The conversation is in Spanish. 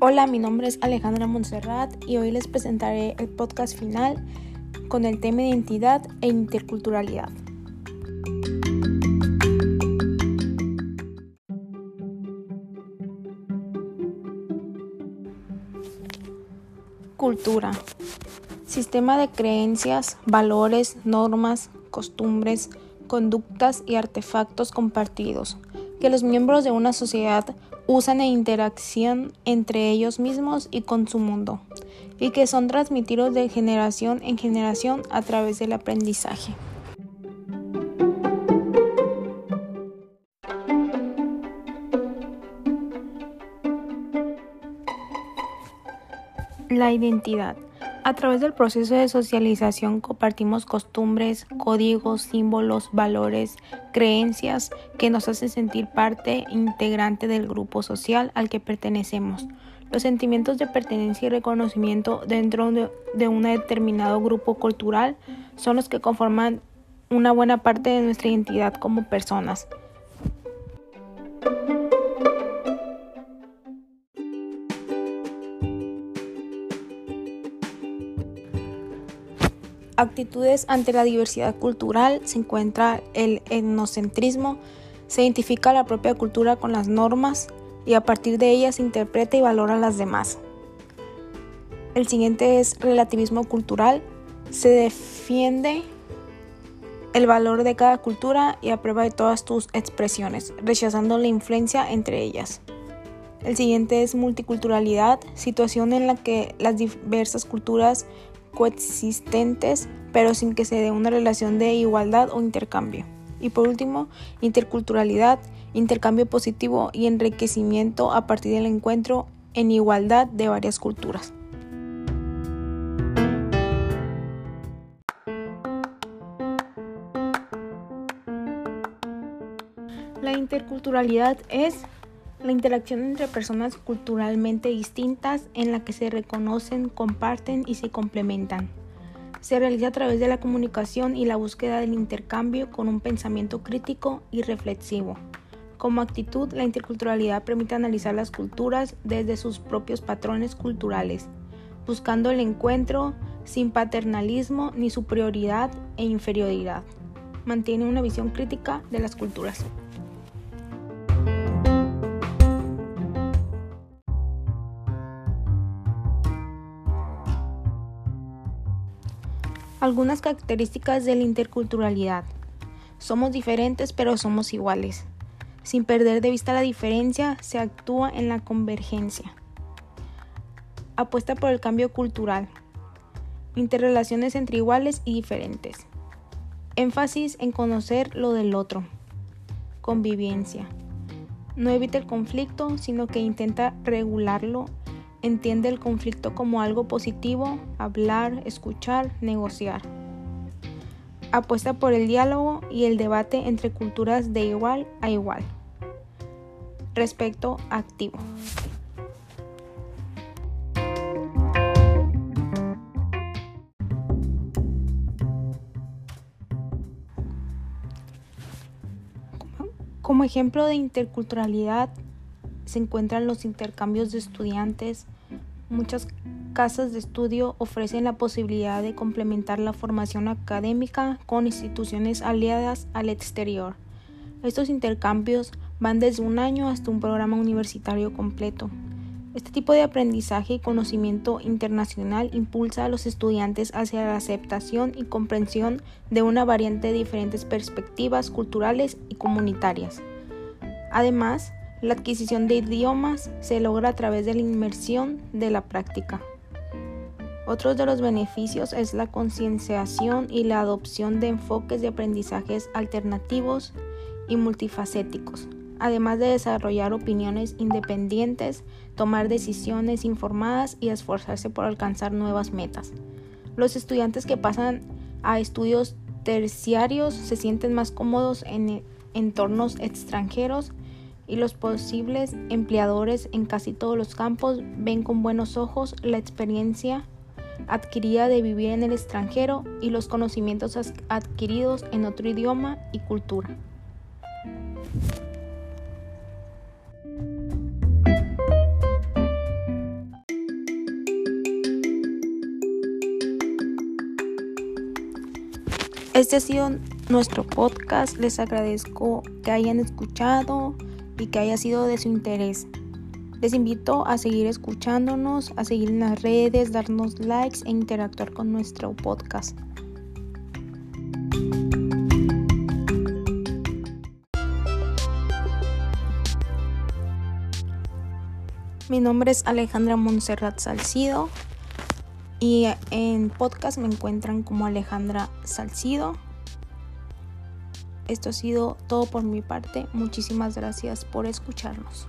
Hola, mi nombre es Alejandra Montserrat y hoy les presentaré el podcast final con el tema de identidad e interculturalidad. Cultura. Sistema de creencias, valores, normas, costumbres, conductas y artefactos compartidos que los miembros de una sociedad usan en interacción entre ellos mismos y con su mundo, y que son transmitidos de generación en generación a través del aprendizaje. La identidad. A través del proceso de socialización compartimos costumbres, códigos, símbolos, valores, creencias que nos hacen sentir parte integrante del grupo social al que pertenecemos. Los sentimientos de pertenencia y reconocimiento dentro de, un determinado grupo cultural son los que conforman una buena parte de nuestra identidad como personas. Actitudes ante la diversidad cultural se encuentra el etnocentrismo, se identifica la propia cultura con las normas y a partir de ellas interpreta y valora a las demás. El siguiente es relativismo cultural, se defiende el valor de cada cultura y aprueba de todas tus expresiones, rechazando la influencia entre ellas. El siguiente es multiculturalidad, situación en la que las diversas culturas coexistentes, pero sin que se dé una relación de igualdad o intercambio. Y por último, interculturalidad, intercambio positivo y enriquecimiento a partir del encuentro en igualdad de varias culturas. La interculturalidad es la interacción entre personas culturalmente distintas en la que se reconocen, comparten y se complementan. Se realiza a través de la comunicación y la búsqueda del intercambio con un pensamiento crítico y reflexivo. Como actitud, la interculturalidad permite analizar las culturas desde sus propios patrones culturales, buscando el encuentro sin paternalismo ni superioridad e inferioridad. Mantiene una visión crítica de las culturas. Algunas características de la interculturalidad. Somos diferentes pero somos iguales. Sin perder de vista la diferencia, se actúa en la convergencia. Apuesta por el cambio cultural. Interrelaciones entre iguales y diferentes. Énfasis en conocer lo del otro. Convivencia. No evita el conflicto, sino que intenta regularlo Entiende el conflicto como algo positivo, hablar, escuchar, negociar. Apuesta por el diálogo y el debate entre culturas de igual a igual. Respecto activo. Como ejemplo de interculturalidad se encuentran los intercambios de estudiantes. Muchas casas de estudio ofrecen la posibilidad de complementar la formación académica con instituciones aliadas al exterior. Estos intercambios van desde un año hasta un programa universitario completo. Este tipo de aprendizaje y conocimiento internacional impulsa a los estudiantes hacia la aceptación y comprensión de una variante de diferentes perspectivas culturales y comunitarias. Además, la adquisición de idiomas se logra a través de la inmersión de la práctica. Otro de los beneficios es la concienciación y la adopción de enfoques de aprendizajes alternativos y multifacéticos, además de desarrollar opiniones independientes, tomar decisiones informadas y esforzarse por alcanzar nuevas metas. Los estudiantes que pasan a estudios terciarios se sienten más cómodos en entornos extranjeros y los posibles empleadores en casi todos los campos ven con buenos ojos la experiencia adquirida de vivir en el extranjero y los conocimientos adquiridos en otro idioma y cultura. Este ha sido nuestro podcast. Les agradezco que hayan escuchado y que haya sido de su interés. Les invito a seguir escuchándonos, a seguir en las redes, darnos likes e interactuar con nuestro podcast. Mi nombre es Alejandra Montserrat Salcido y en podcast me encuentran como Alejandra Salcido. Esto ha sido todo por mi parte. Muchísimas gracias por escucharnos.